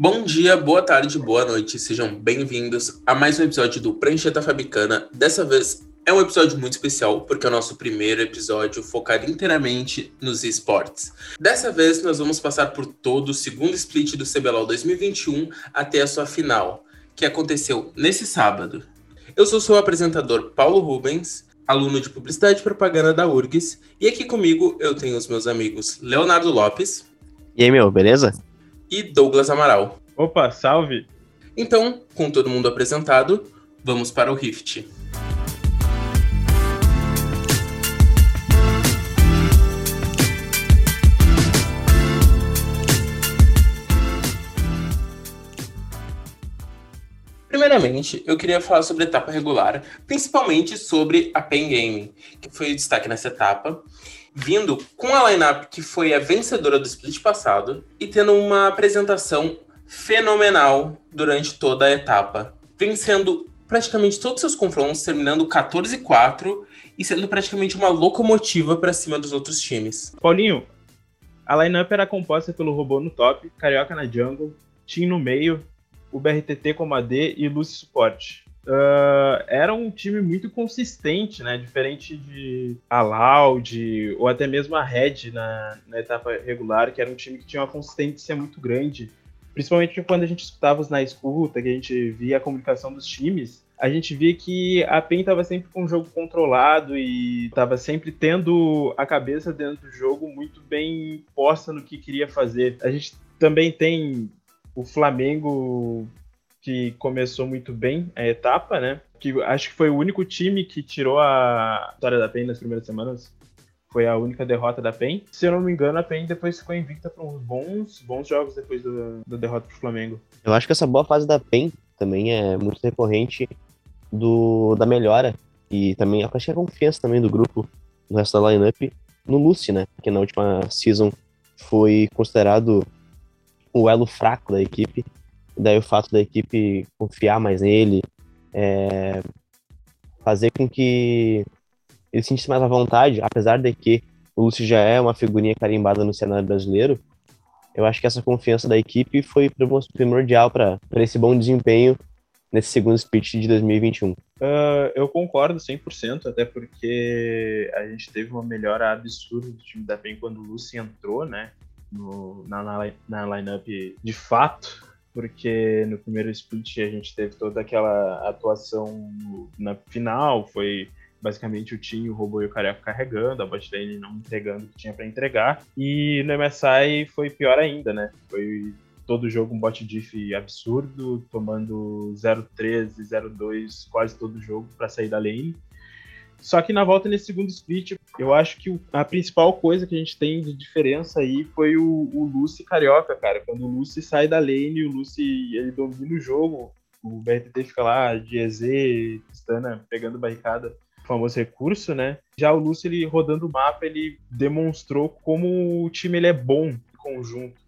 Bom dia, boa tarde, boa noite, sejam bem-vindos a mais um episódio do Prancheta Fabicana. Dessa vez é um episódio muito especial, porque é o nosso primeiro episódio focado inteiramente nos esportes. Dessa vez nós vamos passar por todo o segundo split do CBLOL 2021 até a sua final, que aconteceu nesse sábado. Eu sou seu apresentador Paulo Rubens, aluno de Publicidade e Propaganda da URGS, e aqui comigo eu tenho os meus amigos Leonardo Lopes. E aí, meu, beleza? E Douglas Amaral. Opa, salve! Então, com todo mundo apresentado, vamos para o Rift. Primeiramente, eu queria falar sobre a etapa regular, principalmente sobre a Pen Game, que foi o destaque nessa etapa, vindo com a lineup que foi a vencedora do split passado e tendo uma apresentação fenomenal durante toda a etapa, vencendo praticamente todos os seus confrontos, terminando 14-4 e sendo praticamente uma locomotiva para cima dos outros times. Paulinho, a lineup era composta pelo robô no top, Carioca na jungle, Tim no meio, o BRTT como AD e Lucy suporte. Uh, era um time muito consistente, né? Diferente de a Loud ou até mesmo a Red na, na etapa regular, que era um time que tinha uma consistência muito grande. Principalmente quando a gente escutava os na escuta, que a gente via a comunicação dos times, a gente via que a PEN estava sempre com o jogo controlado e estava sempre tendo a cabeça dentro do jogo muito bem posta no que queria fazer. A gente também tem o Flamengo que começou muito bem a etapa, né? Que acho que foi o único time que tirou a vitória da PEN nas primeiras semanas. Foi a única derrota da PEN. Se eu não me engano, a PEN depois ficou invicta por uns bons, bons jogos depois do, da derrota pro Flamengo. Eu acho que essa boa fase da PEN também é muito recorrente do, da melhora e também acho que a confiança também do grupo no resto da lineup no Lucy, né? Que na última season foi considerado o elo fraco da equipe. Daí o fato da equipe confiar mais nele, é, fazer com que ele se sentisse mais à vontade, apesar de que o Lúcio já é uma figurinha carimbada no cenário brasileiro, eu acho que essa confiança da equipe foi primordial para esse bom desempenho nesse segundo split de 2021. Uh, eu concordo 100%, até porque a gente teve uma melhora absurda do time da PEN quando o Lúcio entrou, né? no, na, na, na lineup de fato, porque no primeiro split a gente teve toda aquela atuação na final, foi basicamente o Tim, o Robô e o Careca carregando, a botlane não entregando o que tinha para entregar, e no MSI foi pior ainda, né? Foi todo jogo um bot diff absurdo, tomando 0-13, 0-2 quase todo jogo para sair da lane. Só que na volta nesse segundo split, eu acho que a principal coisa que a gente tem de diferença aí foi o, o Lucy Carioca, cara. Quando o Lucy sai da lane, o Lucy ele domina o jogo, o BRTT fica lá de EZ, Stana pegando barricada, famoso recurso, né? Já o Lucy ele rodando o mapa, ele demonstrou como o time ele é bom em conjunto.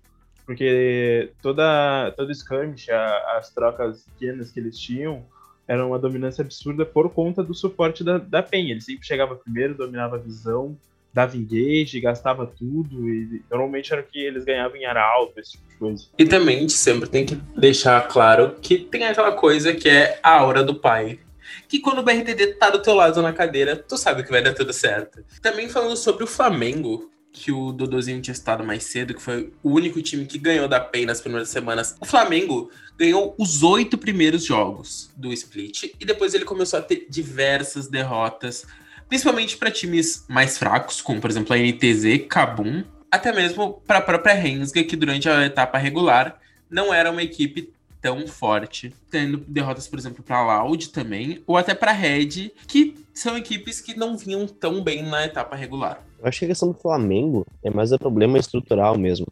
Porque toda todo skirmish, as trocas pequenas que eles tinham, era uma dominância absurda por conta do suporte da, da PEN. Ele sempre chegava primeiro, dominava a visão, dava engage, gastava tudo, e normalmente era o que eles ganhavam em alta, esse tipo de coisa. E também a gente sempre tem que deixar claro que tem aquela coisa que é a aura do pai. Que quando o BRTD tá do teu lado na cadeira, tu sabe que vai dar tudo certo. Também falando sobre o Flamengo, que o Dodozinho tinha estado mais cedo, que foi o único time que ganhou da PEN nas primeiras semanas. O Flamengo ganhou os oito primeiros jogos do split e depois ele começou a ter diversas derrotas, principalmente para times mais fracos, como por exemplo a NTZ, Kabum, até mesmo para a própria Rensga, que durante a etapa regular não era uma equipe tão forte, tendo derrotas, por exemplo, para Loud também, ou até para Red, que são equipes que não vinham tão bem na etapa regular. Eu acho que a questão do Flamengo é mais um problema estrutural mesmo.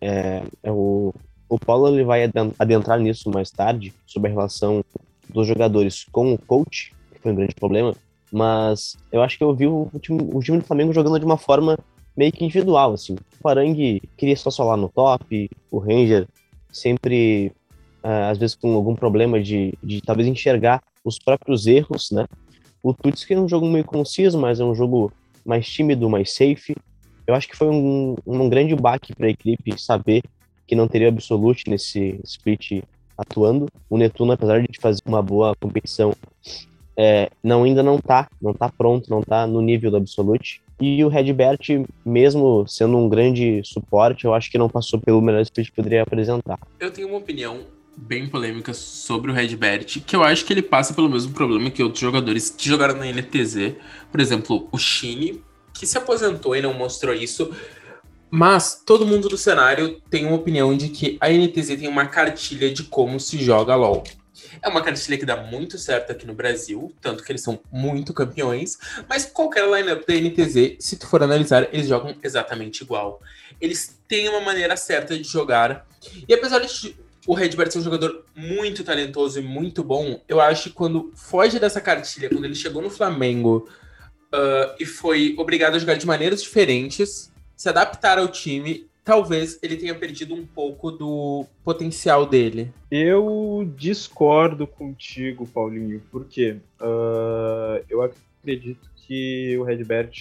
É, é o, o Paulo ele vai adentrar nisso mais tarde, sobre a relação dos jogadores com o coach, que foi um grande problema, mas eu acho que eu vi o time, o time do Flamengo jogando de uma forma meio que individual, assim. O Parangue queria só solar no top, o Ranger sempre uh, às vezes com algum problema de, de talvez enxergar os próprios erros, né? O Tuts que é um jogo meio conciso, mas é um jogo mais tímido, mais safe. Eu acho que foi um, um grande baque para a equipe saber que não teria Absolute nesse split atuando. O Netuno, apesar de fazer uma boa competição, é, não ainda não tá, não tá pronto, não tá no nível do Absolute. E o Redbert, mesmo sendo um grande suporte, eu acho que não passou pelo melhor split que poderia apresentar. Eu tenho uma opinião bem polêmica sobre o Redbert, que eu acho que ele passa pelo mesmo problema que outros jogadores que jogaram na NTZ. Por exemplo, o Shine, que se aposentou e não mostrou isso. Mas todo mundo do cenário tem uma opinião de que a NTZ tem uma cartilha de como se joga LoL. É uma cartilha que dá muito certo aqui no Brasil, tanto que eles são muito campeões, mas qualquer lineup da NTZ, se tu for analisar, eles jogam exatamente igual. Eles têm uma maneira certa de jogar. E apesar de o Redbert ser um jogador muito talentoso e muito bom, eu acho que quando foge dessa cartilha, quando ele chegou no Flamengo uh, e foi obrigado a jogar de maneiras diferentes, se adaptar ao time, talvez ele tenha perdido um pouco do potencial dele. Eu discordo contigo, Paulinho, porque uh, eu acredito que o Redbert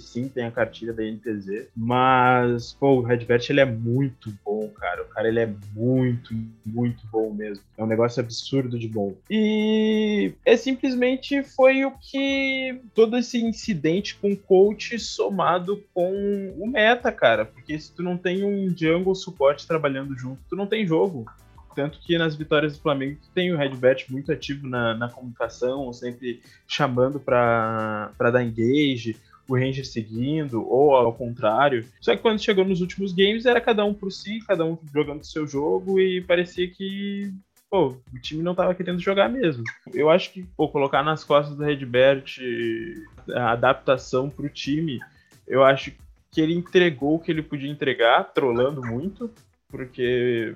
sim tem a cartilha da NTZ, mas pô, o Redbert ele é muito bom, cara. O cara ele é muito, muito bom mesmo. É um negócio absurdo de bom. E é simplesmente foi o que todo esse incidente com o coach somado com o meta, cara. Porque se tu não tem um jungle suporte trabalhando junto, tu não tem jogo. Tanto que nas vitórias do Flamengo tem o Redbert muito ativo na, na comunicação, sempre chamando para dar engage, o Ranger seguindo, ou ao contrário. Só que quando chegou nos últimos games, era cada um por si, cada um jogando seu jogo, e parecia que pô, o time não estava querendo jogar mesmo. Eu acho que pô, colocar nas costas do Redbert a adaptação para o time, eu acho que ele entregou o que ele podia entregar, trolando muito, porque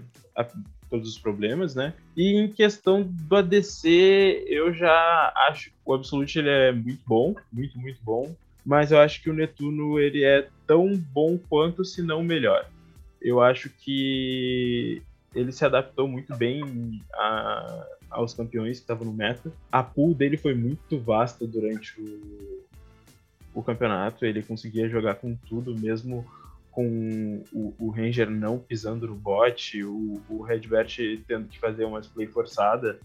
todos os problemas, né? E em questão do ADC, eu já acho que o Absolute ele é muito bom, muito, muito bom. Mas eu acho que o Netuno ele é tão bom quanto, se não melhor. Eu acho que ele se adaptou muito bem a, aos campeões que estavam no meta. A pool dele foi muito vasta durante o, o campeonato. Ele conseguia jogar com tudo, mesmo com o, o, Ranger não pisando no bot, o, o Redbert tendo que fazer uma play forçada,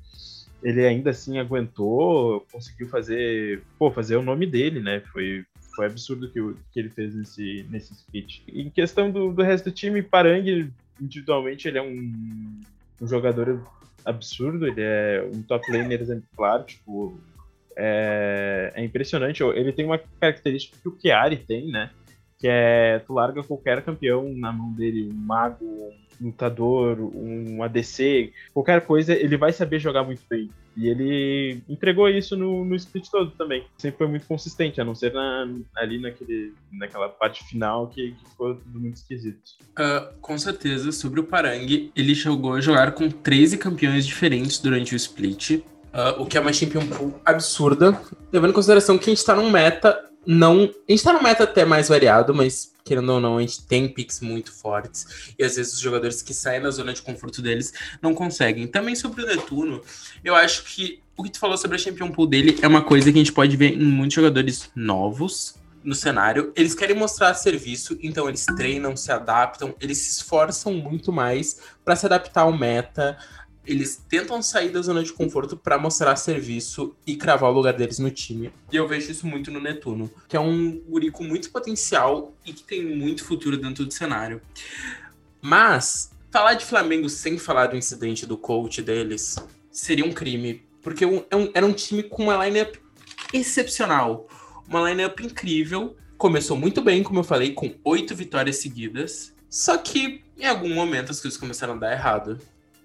ele ainda assim aguentou, conseguiu fazer, pô, fazer o nome dele, né? Foi, foi absurdo que, o, que ele fez nesse, nesse split. Em questão do, do resto do time, Parang, individualmente, ele é um, um jogador absurdo, ele é um top laner exemplar, tipo, é, é impressionante. Ele tem uma característica que o Chiari tem, né? Que é tu larga qualquer campeão na mão dele, um mago, um lutador, um ADC, qualquer coisa, ele vai saber jogar muito bem. E ele entregou isso no, no split todo também. Sempre foi muito consistente, a não ser na, ali naquele, naquela parte final que, que ficou tudo muito esquisito. Uh, com certeza, sobre o Parang, ele chegou a jogar com 13 campeões diferentes durante o split. Uh, o que é uma champion pool absurda, levando em consideração que a gente tá num meta não. A gente tá num meta até mais variado, mas querendo ou não, a gente tem picks muito fortes. E às vezes os jogadores que saem da zona de conforto deles não conseguem. Também sobre o Netuno, eu acho que o que tu falou sobre a Champion Pool dele é uma coisa que a gente pode ver em muitos jogadores novos no cenário. Eles querem mostrar serviço, então eles treinam, se adaptam, eles se esforçam muito mais para se adaptar ao meta, eles tentam sair da zona de conforto para mostrar serviço e cravar o lugar deles no time. E eu vejo isso muito no Netuno, que é um guri com muito potencial e que tem muito futuro dentro do cenário. Mas falar de Flamengo sem falar do incidente do coach deles seria um crime, porque é era um time com uma lineup excepcional, uma lineup incrível. Começou muito bem, como eu falei, com oito vitórias seguidas. Só que em algum momento as coisas começaram a dar errado.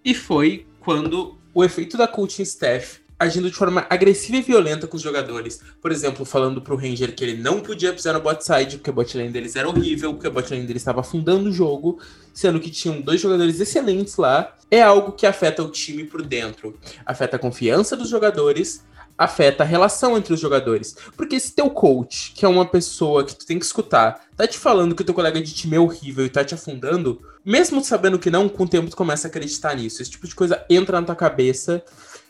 E foi quando o efeito da coaching staff agindo de forma agressiva e violenta com os jogadores. Por exemplo, falando pro Ranger que ele não podia pisar no bot side, porque a bot lane deles era horrível, porque a bot lane deles estava afundando o jogo, sendo que tinham dois jogadores excelentes lá. É algo que afeta o time por dentro. Afeta a confiança dos jogadores, afeta a relação entre os jogadores. Porque se teu coach, que é uma pessoa que tu tem que escutar, tá te falando que o teu colega de time é horrível e tá te afundando, mesmo sabendo que não, com o tempo tu começa a acreditar nisso. Esse tipo de coisa entra na tua cabeça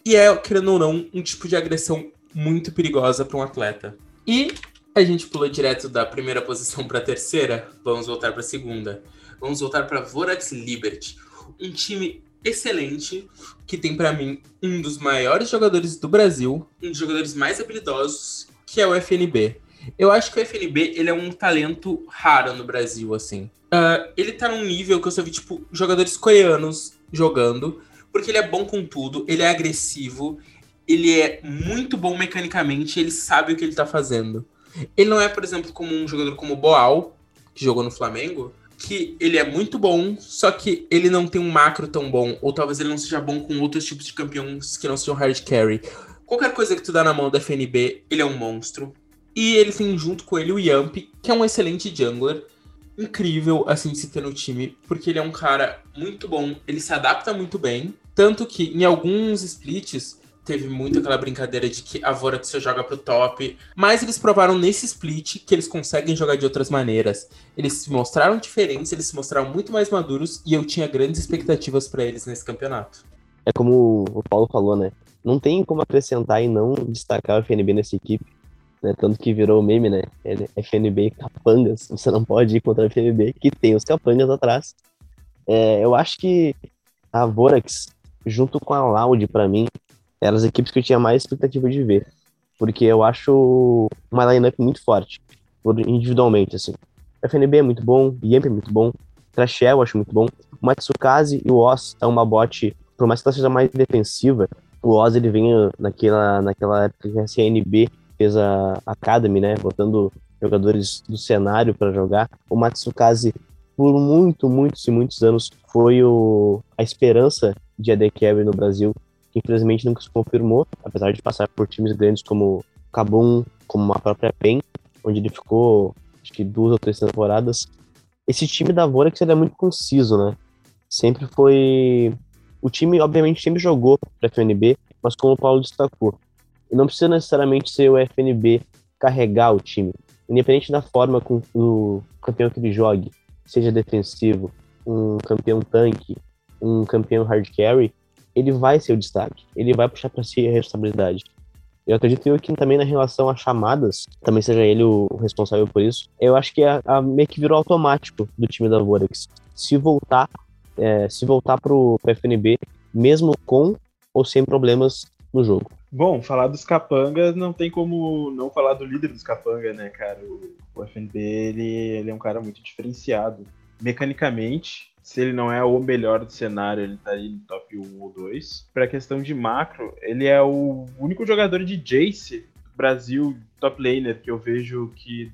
e é, querendo ou não, um tipo de agressão muito perigosa para um atleta. E a gente pulou direto da primeira posição para a terceira, vamos voltar para a segunda. Vamos voltar para Vorax Liberty 5, um time excelente, que tem para mim um dos maiores jogadores do Brasil, um dos jogadores mais habilidosos, que é o FNB. Eu acho que o FNB ele é um talento raro no Brasil, assim. Uh, ele tá num nível que eu só vi, tipo, jogadores coreanos jogando, porque ele é bom com tudo, ele é agressivo, ele é muito bom mecanicamente, ele sabe o que ele tá fazendo. Ele não é, por exemplo, como um jogador como o Boal, que jogou no Flamengo, que ele é muito bom, só que ele não tem um macro tão bom, ou talvez ele não seja bom com outros tipos de campeões que não sejam hard carry. Qualquer coisa que tu dá na mão da FNB, ele é um monstro. E ele tem junto com ele o Yamp, que é um excelente jungler. Incrível, assim, de se ter no time, porque ele é um cara muito bom, ele se adapta muito bem. Tanto que em alguns splits, teve muito aquela brincadeira de que a Vorax joga pro top, mas eles provaram nesse split que eles conseguem jogar de outras maneiras. Eles se mostraram diferentes, eles se mostraram muito mais maduros e eu tinha grandes expectativas para eles nesse campeonato. É como o Paulo falou, né? Não tem como acrescentar e não destacar o FNB nessa equipe. Né? Tanto que virou meme, né? FNB capangas. Você não pode ir contra a FNB, que tem os capangas atrás. É, eu acho que a Vorax, junto com a Loud, para mim, eram as equipes que eu tinha mais expectativa de ver. Porque eu acho uma lineup muito forte, individualmente, assim. FNB é muito bom, Yamp é muito bom, Trashel eu acho muito bom. O Matsukaze e o Oz é uma bot, por mais que ela seja mais defensiva, o Oz ele vem naquela, naquela época que a CNB fez a Academy, né, botando jogadores do cenário para jogar. O Matsukaze, por muito, muitos e muitos anos, foi o, a esperança de AD Carry no Brasil que infelizmente nunca se confirmou, apesar de passar por times grandes como Kabum, como a própria PEN, onde ele ficou acho que duas ou três temporadas. Esse time da Vorax ele é muito conciso, né? Sempre foi. O time, obviamente, sempre jogou para FNB, mas como o Paulo destacou, não precisa necessariamente ser o FNB carregar o time. Independente da forma com o campeão que ele jogue, seja defensivo, um campeão tanque, um campeão hard carry, ele vai ser o destaque, ele vai puxar para si a responsabilidade. Eu acredito que também na relação a chamadas, também seja ele o responsável por isso, eu acho que é a, meio que virou automático do time da Vorax. Se voltar, é, se voltar pro, pro FNB, mesmo com ou sem problemas no jogo. Bom, falar dos capangas não tem como não falar do líder dos capangas, né, cara? O, o FNB, ele, ele é um cara muito diferenciado. Mecanicamente, se ele não é o melhor do cenário, ele tá aí no top 1 ou 2. Pra questão de macro, ele é o único jogador de Jace do Brasil top laner que eu vejo que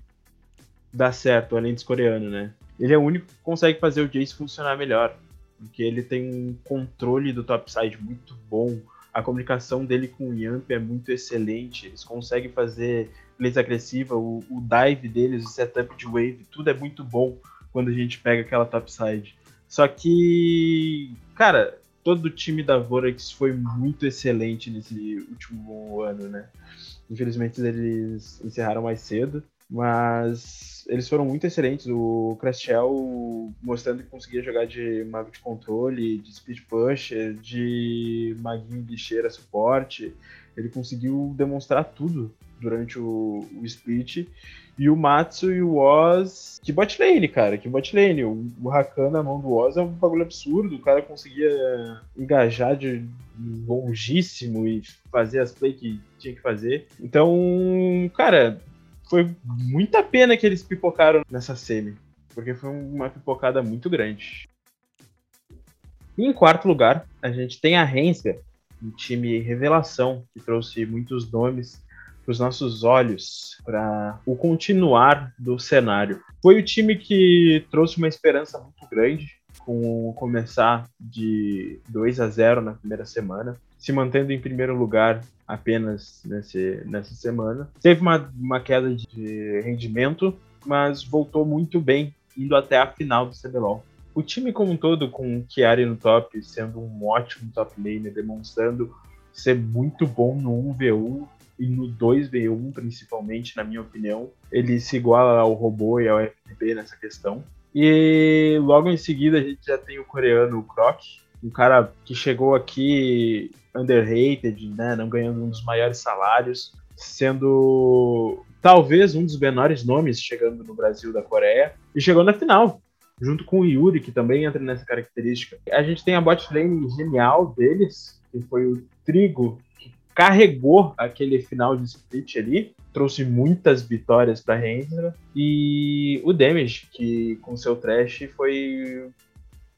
dá certo, além dos coreanos, né? Ele é o único que consegue fazer o Jace funcionar melhor. Porque ele tem um controle do topside muito bom. A comunicação dele com o Yamp é muito excelente. Eles conseguem fazer plays agressiva, o, o dive deles, o setup de wave, tudo é muito bom quando a gente pega aquela topside. Só que, cara, todo o time da Vorax foi muito excelente nesse último ano, né? Infelizmente eles encerraram mais cedo, mas eles foram muito excelentes. O Crashel mostrando que conseguia jogar de mago de controle, de speed pusher, de maguinho de cheira suporte. Ele conseguiu demonstrar tudo durante o, o split. E o Matsu e o Oz. Que bot lane, cara. Que bot lane. O, o na mão do Oz é um bagulho absurdo. O cara conseguia engajar de longíssimo e fazer as play que tinha que fazer. Então, cara, foi muita pena que eles pipocaram nessa semi. Porque foi uma pipocada muito grande. E em quarto lugar, a gente tem a Rensga, um time revelação que trouxe muitos nomes para os nossos olhos, para o continuar do cenário. Foi o time que trouxe uma esperança muito grande com o começar de 2 a 0 na primeira semana, se mantendo em primeiro lugar apenas nesse, nessa semana. Teve uma, uma queda de rendimento, mas voltou muito bem, indo até a final do CBLOL. O time como um todo, com o Chiari no top, sendo um ótimo top laner, demonstrando ser muito bom no 1v1, e no 2v1 principalmente, na minha opinião, ele se iguala ao robô e ao FB nessa questão. E logo em seguida a gente já tem o coreano o Croc, um cara que chegou aqui underrated, né, não ganhando um dos maiores salários, sendo talvez um dos menores nomes chegando no Brasil da Coreia, e chegou na final. junto com o Yuri, que também entra nessa característica. A gente tem a bot lane genial deles, que foi o Trigo, carregou aquele final de split ali, trouxe muitas vitórias para Renzga, e o Damage, que com seu trash foi,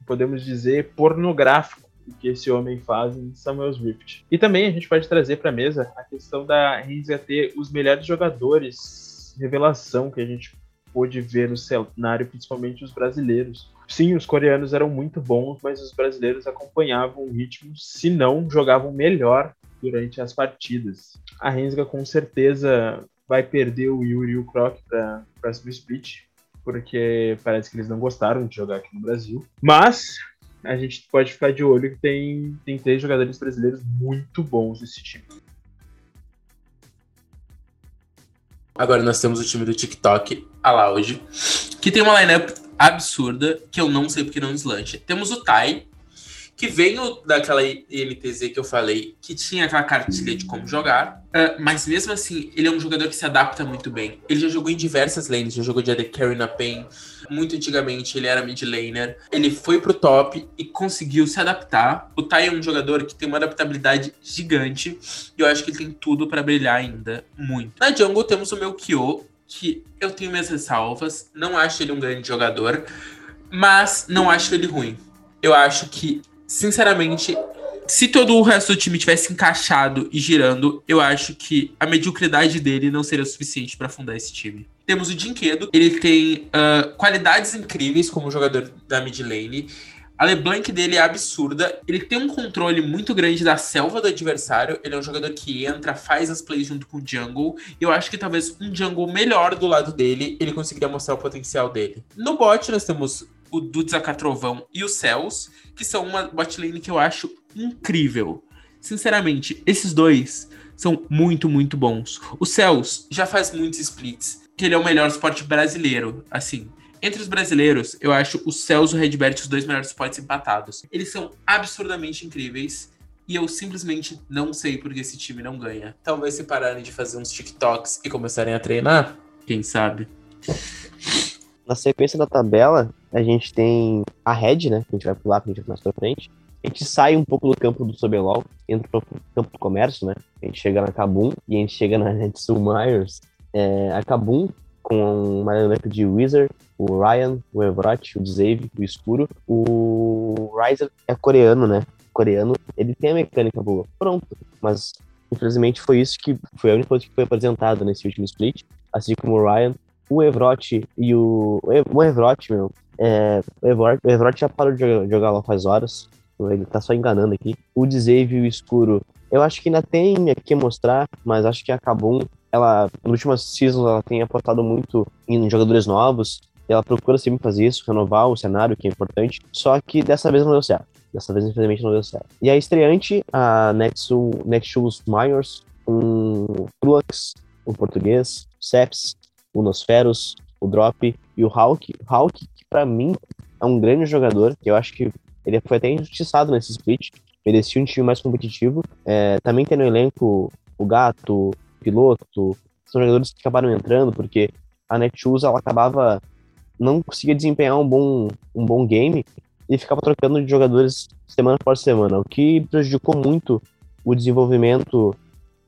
podemos dizer, pornográfico o que esse homem faz em Samuel's Rift. E também a gente pode trazer para a mesa a questão da Renzga ter os melhores jogadores revelação que a gente pôde ver no cenário, principalmente os brasileiros. Sim, os coreanos eram muito bons, mas os brasileiros acompanhavam o ritmo, se não jogavam melhor durante as partidas. A Rensga com certeza vai perder o Yuri e o Croc para o próximo split, porque parece que eles não gostaram de jogar aqui no Brasil. Mas a gente pode ficar de olho que tem, tem três jogadores brasileiros muito bons nesse time. Agora nós temos o time do TikTok, a Loud, que tem uma lineup absurda que eu não sei porque não deslancha. Temos o Tai, que veio daquela INTZ que eu falei, que tinha aquela cartilha de como jogar, uh, mas mesmo assim, ele é um jogador que se adapta muito bem. Ele já jogou em diversas lanes, já jogou de AD Carry na PEN, muito antigamente ele era mid laner, ele foi pro top e conseguiu se adaptar. O Tai é um jogador que tem uma adaptabilidade gigante, e eu acho que ele tem tudo para brilhar ainda, muito. Na jungle temos o meu Kyo, que eu tenho minhas ressalvas, não acho ele um grande jogador, mas não acho ele ruim. Eu acho que sinceramente, se todo o resto do time tivesse encaixado e girando, eu acho que a mediocridade dele não seria suficiente para fundar esse time. Temos o Dinquedo, ele tem uh, qualidades incríveis como jogador da mid lane. A LeBlanc dele é absurda. Ele tem um controle muito grande da selva do adversário. Ele é um jogador que entra, faz as plays junto com o jungle. Eu acho que talvez um jungle melhor do lado dele, ele conseguiria mostrar o potencial dele. No bot, nós temos o Dudes Trovão e o Céus, que são uma botlane que eu acho incrível. Sinceramente, esses dois são muito, muito bons. O Céus já faz muitos splits, que ele é o melhor suporte brasileiro, assim. Entre os brasileiros, eu acho o Céus e o Redbert os dois melhores suportes empatados. Eles são absurdamente incríveis. E eu simplesmente não sei porque esse time não ganha. Talvez se pararem de fazer uns TikToks e começarem a treinar, quem sabe? Na sequência da tabela, a gente tem a Red, né? Que a gente vai pular, que a gente vai mais pra frente. A gente sai um pouco do campo do Sobelol, entra pro campo do comércio, né? A gente chega na Kabum e a gente chega na Netsu Myers. É, a Kabum, com uma lineup de Wizard, o Ryan, o Evrot, o Dzave, o Escuro. O Riser é coreano, né? Coreano, ele tem a mecânica boa. Pronto. Mas, infelizmente, foi isso que foi a única coisa que foi apresentada nesse último split. Assim como o Ryan, o Evrot e o. O Evrot, meu. É, o, Evrot, o já parou de jogar, jogar lá faz horas. Ele tá só enganando aqui. O Dzave e o Escuro, eu acho que ainda tem aqui mostrar, mas acho que a Kabum, ela, nas últimas seasons, ela tem apostado muito em jogadores novos. Ela procura sempre fazer isso, renovar o cenário, que é importante. Só que dessa vez não deu certo. Dessa vez, infelizmente, não deu certo. E a estreante, a Nexus Myers, um Flux, o português, Seps, o Nosferos, o Drop e o Hulk. O Hulk, que para mim é um grande jogador, que eu acho que ele foi até injustiçado nesse split, merecia um time mais competitivo. É, também tem no elenco o Gato, o Piloto, são jogadores que acabaram entrando, porque a Netshoes ela acabava não conseguia desempenhar um bom, um bom game e ficava trocando de jogadores semana por semana, o que prejudicou muito o desenvolvimento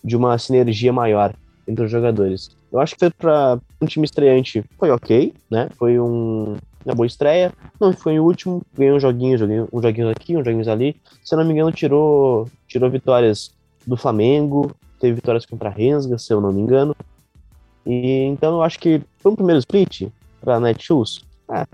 de uma sinergia maior entre os jogadores. Eu acho que foi para um time estreante, foi ok, né? Foi um, uma boa estreia. Não foi o último, ganhou um joguinho, joguinho, um joguinho aqui, um joguinho ali. Se eu não me engano, tirou, tirou vitórias do Flamengo, teve vitórias contra a Rensga, se eu não me engano. E então eu acho que foi um primeiro split para Netshoes. Ah,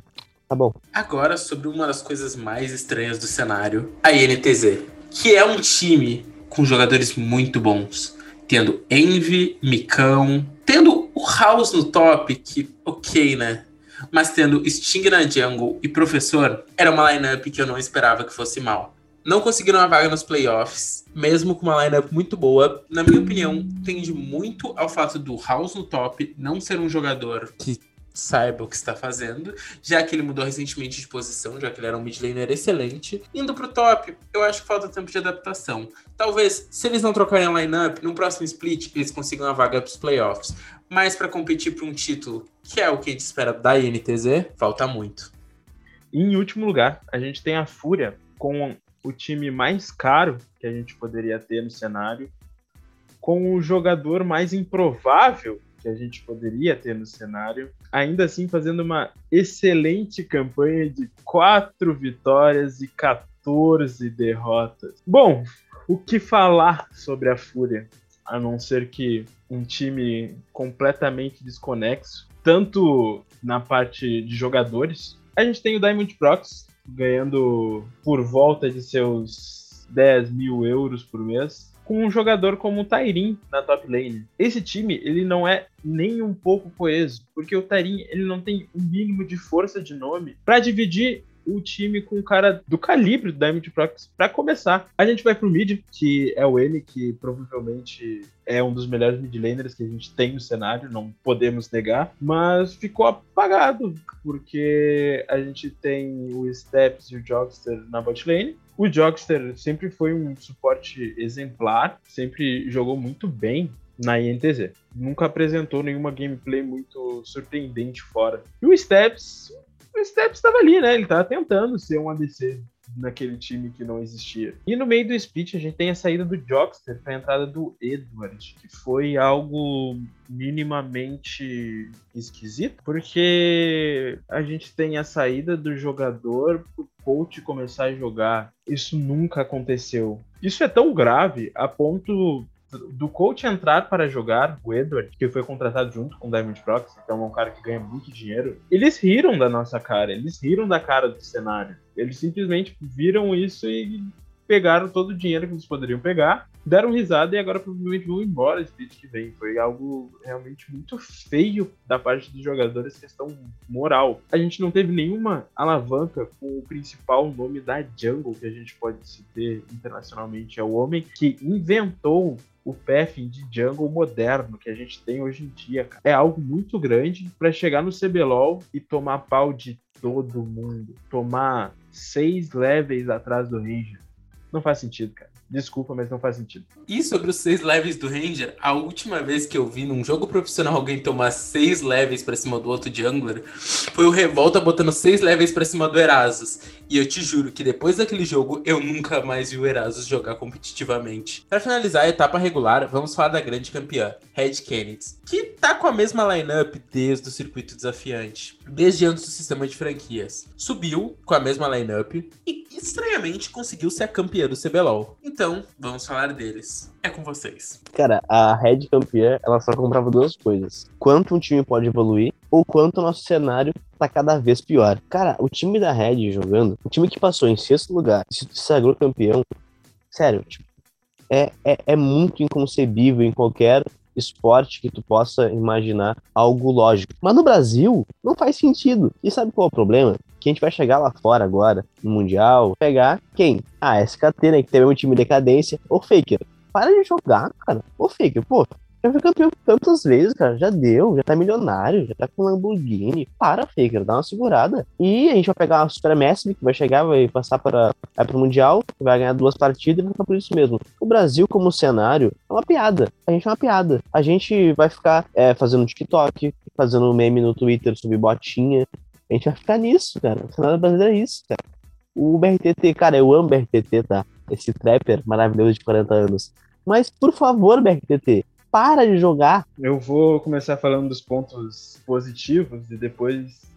tá bom. Agora sobre uma das coisas mais estranhas do cenário, a INTZ, que é um time com jogadores muito bons tendo Envy, Micão, tendo o House no top, que ok, né? Mas tendo Sting na jungle e Professor, era uma lineup que eu não esperava que fosse mal. Não conseguiram a vaga nos playoffs, mesmo com uma lineup muito boa. Na minha opinião, tende muito ao fato do House no top não ser um jogador que saiba o que está fazendo, já que ele mudou recentemente de posição, já que ele era um mid laner excelente. Indo pro top, eu acho que falta tempo de adaptação. Talvez, se eles não trocarem a lineup, no próximo split eles consigam a vaga pros playoffs. Mas para competir por um título, que é o que a gente espera da INTZ, falta muito. em último lugar, a gente tem a Fúria com o time mais caro que a gente poderia ter no cenário, com o jogador mais improvável que a gente poderia ter no cenário, ainda assim fazendo uma excelente campanha de quatro vitórias e 14 derrotas. Bom, o que falar sobre a Fúria? A não ser que um time completamente desconexo, tanto na parte de jogadores. A gente tem o Diamond Prox ganhando por volta de seus 10 mil euros por mês com um jogador como o Tairin na top lane. Esse time, ele não é nem um pouco coeso, porque o Tairin, ele não tem o um mínimo de força de nome para dividir o time com um cara do calibre do Diamond Prox para começar. A gente vai pro mid, que é o N, que provavelmente é um dos melhores mid laners que a gente tem no cenário, não podemos negar, mas ficou apagado, porque a gente tem o Steps e o Jogster na bot lane, o Jogster sempre foi um suporte exemplar, sempre jogou muito bem na INTZ. Nunca apresentou nenhuma gameplay muito surpreendente fora. E o Steps, o Steps estava ali, né? Ele estava tentando ser um ADC naquele time que não existia. E no meio do split a gente tem a saída do Jockster para a entrada do Edward, que foi algo minimamente esquisito, porque a gente tem a saída do jogador coach começar a jogar. Isso nunca aconteceu. Isso é tão grave a ponto do coach entrar para jogar, o Edward, que foi contratado junto com o Diamond Prox, então é um cara que ganha muito dinheiro, eles riram da nossa cara, eles riram da cara do cenário. Eles simplesmente viram isso e pegaram todo o dinheiro que eles poderiam pegar, deram risada e agora provavelmente vão embora esse vídeo que vem. Foi algo realmente muito feio da parte dos jogadores, questão moral. A gente não teve nenhuma alavanca com o principal nome da jungle que a gente pode se ter internacionalmente. É o homem que inventou o pathing de jungle moderno que a gente tem hoje em dia. Cara. É algo muito grande para chegar no CBLOL e tomar pau de todo mundo. Tomar seis levels atrás do Ranger. Não faz sentido, cara. Desculpa, mas não faz sentido. E sobre os seis levels do Ranger, a última vez que eu vi num jogo profissional alguém tomar seis levels pra cima do outro jungler foi o Revolta botando seis levels pra cima do Erasus. E eu te juro que depois daquele jogo eu nunca mais vi o Erasus jogar competitivamente. Para finalizar a etapa regular, vamos falar da grande campeã, Red Kennedy, que tá com a mesma lineup desde o circuito desafiante, desde antes do sistema de franquias. Subiu com a mesma lineup e estranhamente conseguiu ser a campeã do CBLOL. Então, vamos falar deles. É com vocês. Cara, a Red campeã, ela só comprava duas coisas. Quanto um time pode evoluir ou quanto o nosso cenário tá cada vez pior. Cara, o time da Red jogando, o time que passou em sexto lugar, se sagrou campeão, sério, tipo, é, é, é muito inconcebível em qualquer esporte que tu possa imaginar algo lógico. Mas no Brasil, não faz sentido. E sabe qual é o problema? Que a gente vai chegar lá fora agora, no Mundial, pegar quem? Ah, SKT, né? Que tem um time de decadência. Ô, Faker, para de jogar, cara. Ô, Faker, pô, já foi campeão tantas vezes, cara. Já deu, já tá milionário, já tá com Lamborghini. Para, Faker, dá uma segurada. E a gente vai pegar a Super Messi, que vai chegar, vai passar para, vai pro Mundial, vai ganhar duas partidas e vai ficar por isso mesmo. O Brasil, como cenário, é uma piada. A gente é uma piada. A gente vai ficar é, fazendo TikTok, fazendo meme no Twitter sobre botinha. A gente vai ficar nisso, cara. O cenário brasileiro é isso, cara. O BRTT, cara, eu amo BRTT, tá? Esse trapper maravilhoso de 40 anos. Mas, por favor, BRTT, para de jogar. Eu vou começar falando dos pontos positivos e depois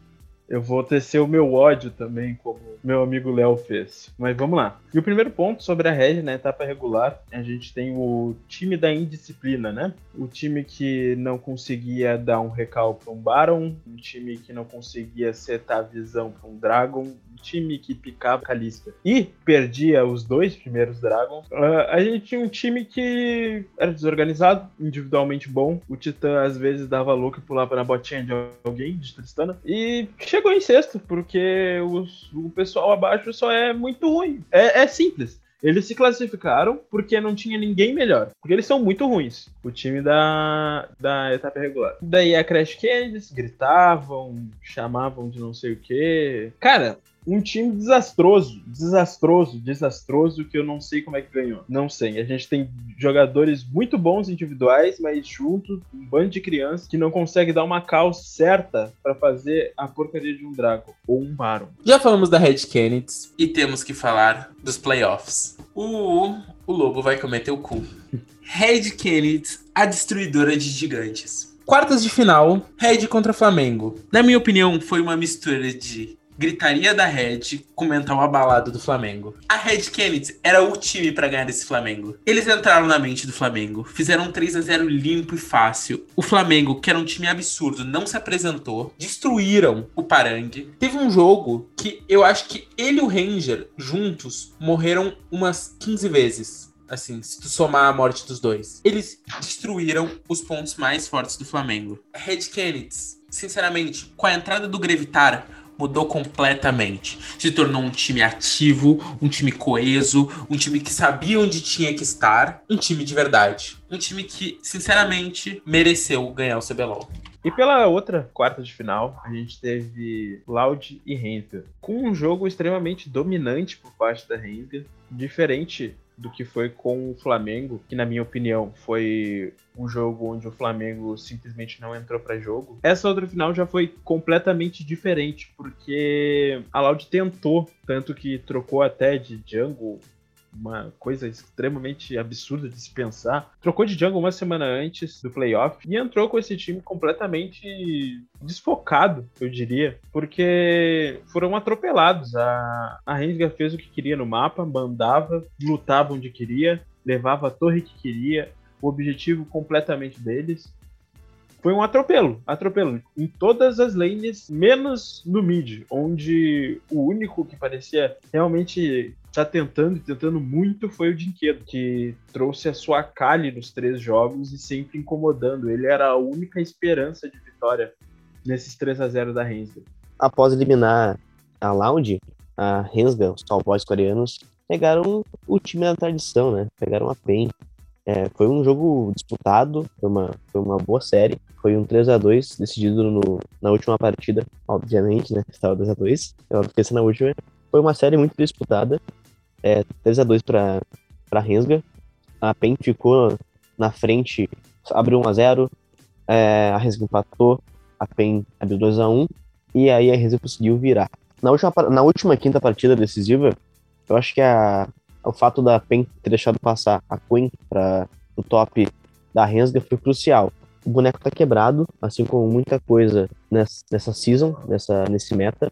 eu vou tecer o meu ódio também, como meu amigo Léo fez. Mas vamos lá. E o primeiro ponto sobre a Red na etapa regular, a gente tem o time da indisciplina, né? O time que não conseguia dar um recal para um Baron, um time que não conseguia setar a visão para um Dragon, time que picava Kalista e perdia os dois primeiros Dragons, uh, a gente tinha um time que era desorganizado, individualmente bom. O Titã às vezes dava louco e pulava na botinha de alguém, de Tristana. E chegou em sexto, porque os, o pessoal abaixo só é muito ruim. É, é simples. Eles se classificaram porque não tinha ninguém melhor. Porque eles são muito ruins. O time da, da etapa regular. Daí a Crash Candies gritavam, chamavam de não sei o que. Cara, um time desastroso, desastroso, desastroso, que eu não sei como é que ganhou. Não sei. A gente tem jogadores muito bons individuais, mas junto, um bando de crianças que não consegue dar uma cal certa para fazer a porcaria de um Dragon ou um Baron. Já falamos da Red Kennedy e temos que falar dos playoffs. O, o Lobo vai cometer o cu. Red Kennedy, a destruidora de gigantes. Quartas de final, Red contra Flamengo. Na minha opinião, foi uma mistura de gritaria da Red com mental abalado do Flamengo. A Red Kennedy era o time para ganhar esse Flamengo. Eles entraram na mente do Flamengo, fizeram um 3 a 0 limpo e fácil. O Flamengo, que era um time absurdo, não se apresentou, destruíram o Parangue. Teve um jogo que eu acho que ele e o Ranger juntos morreram umas 15 vezes. Assim, se tu somar a morte dos dois. Eles destruíram os pontos mais fortes do Flamengo. Red Kennedy, sinceramente, com a entrada do Grevitar, mudou completamente. Se tornou um time ativo, um time coeso, um time que sabia onde tinha que estar, um time de verdade. Um time que, sinceramente, mereceu ganhar o CBLOL. E pela outra quarta de final, a gente teve Loud e Renfield, com um jogo extremamente dominante por parte da Renfield, diferente do que foi com o Flamengo, que na minha opinião foi um jogo onde o Flamengo simplesmente não entrou para jogo. Essa outra final já foi completamente diferente, porque a Loud tentou, tanto que trocou até de jungle uma coisa extremamente absurda de se pensar. Trocou de jungle uma semana antes do playoff e entrou com esse time completamente desfocado, eu diria, porque foram atropelados. A, a Rensga fez o que queria no mapa, mandava, lutava onde queria, levava a torre que queria, o objetivo completamente deles foi um atropelo, atropelo em todas as lanes, menos no mid, onde o único que parecia realmente estar tá tentando, tentando muito foi o Dinquedo, que trouxe a sua Kali nos três jogos e sempre incomodando. Ele era a única esperança de vitória nesses 3 a 0 da Rensga. Após eliminar a Loud, a Rensga, os cowboys coreanos, pegaram o time da tradição, né? Pegaram a PEN, é, foi um jogo disputado, foi uma, foi uma boa série. Foi um 3 a 2 decidido no, na última partida, obviamente, né? Estava 2 a 2 eu esqueci na última. Foi uma série muito disputada. É, 3 a 2 para Rensga. A PEN ficou na frente, abriu 1 a 0 é, a Rensga empatou, a PEN abriu 2 a 1 e aí a Rensga conseguiu virar. Na última, na última quinta partida decisiva, eu acho que a, o fato da PEN ter deixado passar a Queen para o top da Rensga foi crucial. O boneco tá quebrado, assim como muita coisa nessa, nessa season, nessa, nesse meta.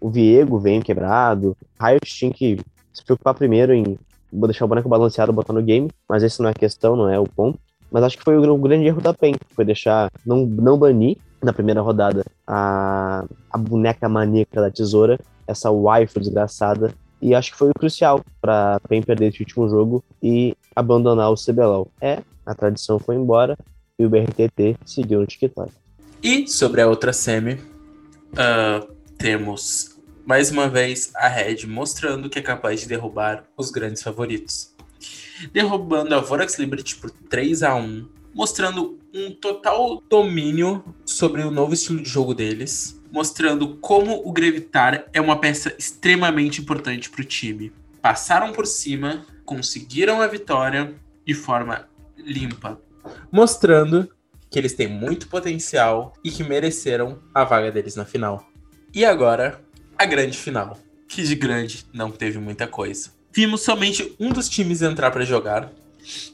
O Viego vem quebrado. Riot tinha que se preocupar primeiro em deixar o boneco balanceado botar no game, mas esse não é a questão, não é o ponto. Mas acho que foi o, o grande erro da PEN, foi deixar, não, não banir na primeira rodada a, a boneca maníaca da tesoura, essa waifu desgraçada e acho que foi crucial para PEN perder esse último jogo e abandonar o CBLOL. É, a tradição foi embora e o BRTT seguiu no TikTok. E sobre a outra semi, uh, temos mais uma vez a Red mostrando que é capaz de derrubar os grandes favoritos. Derrubando a Vorax Liberty por 3 a 1 mostrando um total domínio sobre o novo estilo de jogo deles mostrando como o Grevitar é uma peça extremamente importante para o time. Passaram por cima, conseguiram a vitória de forma limpa, mostrando que eles têm muito potencial e que mereceram a vaga deles na final. E agora, a grande final, que de grande não teve muita coisa. Vimos somente um dos times entrar para jogar,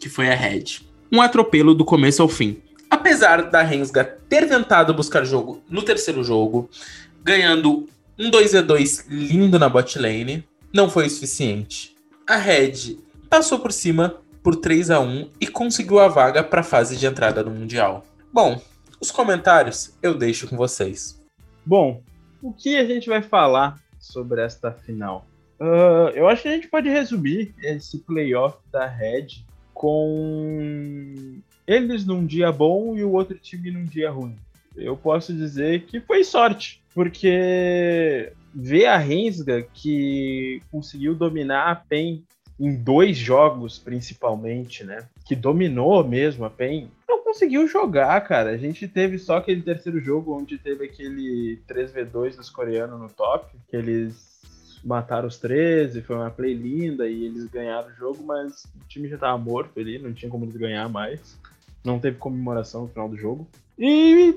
que foi a Red. Um atropelo do começo ao fim. Apesar da Rensga ter tentado buscar jogo no terceiro jogo, ganhando um 2v2 lindo na bot lane, não foi o suficiente. A Red passou por cima por 3 a 1 e conseguiu a vaga para a fase de entrada no Mundial. Bom, os comentários eu deixo com vocês. Bom, o que a gente vai falar sobre esta final? Uh, eu acho que a gente pode resumir esse playoff da Red com eles num dia bom e o outro time num dia ruim. Eu posso dizer que foi sorte, porque ver a Rensga que conseguiu dominar a PEN em dois jogos principalmente, né? Que dominou mesmo a PEN, não conseguiu jogar, cara. A gente teve só aquele terceiro jogo onde teve aquele 3v2 dos coreanos no top, que eles mataram os 13, foi uma play linda e eles ganharam o jogo, mas o time já tava morto ali, não tinha como eles ganhar mais. Não teve comemoração no final do jogo. E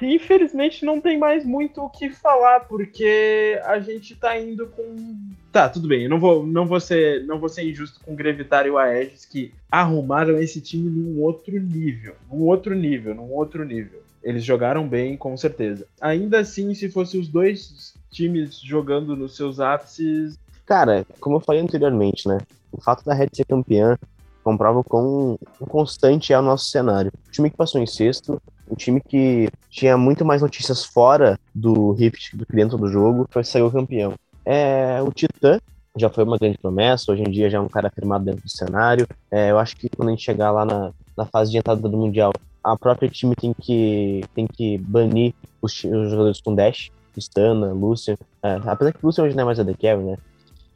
infelizmente não tem mais muito o que falar, porque a gente tá indo com. Tá, tudo bem, eu não vou, não vou, ser, não vou ser injusto com o Grevitar e o Aegis que arrumaram esse time num outro nível. Num outro nível, num outro nível. Eles jogaram bem, com certeza. Ainda assim, se fosse os dois times jogando nos seus ápices. Cara, como eu falei anteriormente, né? O fato da Red ser campeã comprova quão constante é o nosso cenário. O time que passou em sexto, o time que tinha muito mais notícias fora do Rift do que dentro do jogo, foi saiu campeão. É, o Titã já foi uma grande promessa, hoje em dia já é um cara afirmado dentro do cenário. É, eu acho que quando a gente chegar lá na, na fase de entrada do Mundial, a própria time tem que, tem que banir os, os jogadores com dash, Stana, Lucian. É, apesar que o Lucian hoje não é mais a The Carry, né?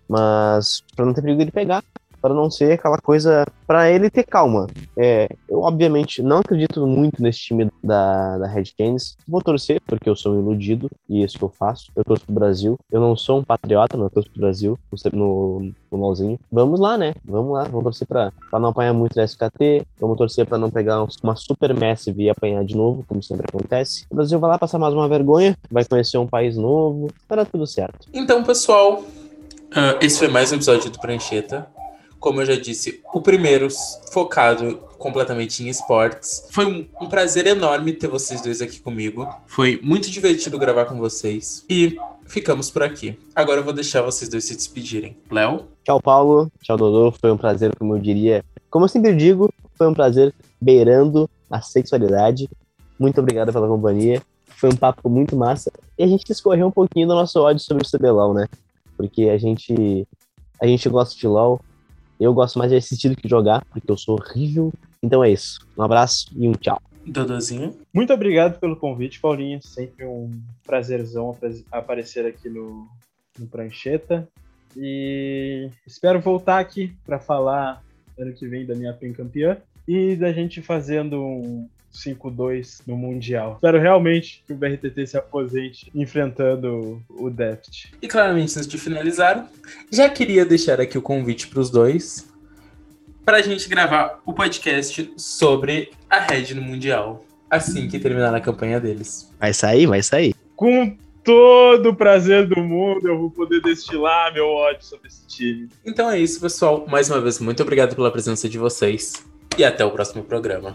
Mas pra não ter perigo de pegar para não ser aquela coisa para ele ter calma. É, eu obviamente não acredito muito nesse time da, da Red Canes. Vou torcer porque eu sou um iludido e é isso que eu faço. Eu torço pro Brasil. Eu não sou um patriota, eu torço pro Brasil no, no LOLzinho. Vamos lá, né? Vamos lá. Vamos torcer para não apanhar muito da SKT. Vamos torcer para não pegar uma super massive e apanhar de novo, como sempre acontece. O Brasil vai lá passar mais uma vergonha, vai conhecer um país novo, dará tudo certo. Então, pessoal, uh, esse foi mais um episódio do Prancheta como eu já disse, o primeiro focado completamente em esportes. Foi um, um, prazer enorme ter vocês dois aqui comigo. Foi muito divertido gravar com vocês. E ficamos por aqui. Agora eu vou deixar vocês dois se despedirem. Léo? Tchau, Paulo. Tchau, Dodô. Foi um prazer, como eu diria. Como eu sempre digo, foi um prazer beirando a sexualidade. Muito obrigado pela companhia. Foi um papo muito massa. E a gente escorreu um pouquinho do nosso ódio sobre o CBLOL, né? Porque a gente, a gente gosta de LOL, eu gosto mais de assistir do que jogar, porque eu sou horrível. Então é isso. Um abraço e um tchau. Dodozinho. Muito obrigado pelo convite, Paulinho. Sempre um prazerzão aparecer aqui no, no Prancheta. E espero voltar aqui para falar ano que vem da minha PEN campeã e da gente fazendo um 5-2 no Mundial. Espero realmente que o BRTT se aposente enfrentando o Deft. E claramente, antes de finalizar, já queria deixar aqui o convite para os dois para a gente gravar o podcast sobre a Red no Mundial, assim que terminar a campanha deles. Vai sair, vai sair. Com todo o prazer do mundo, eu vou poder destilar meu ódio sobre esse time. Então é isso, pessoal. Mais uma vez, muito obrigado pela presença de vocês e até o próximo programa.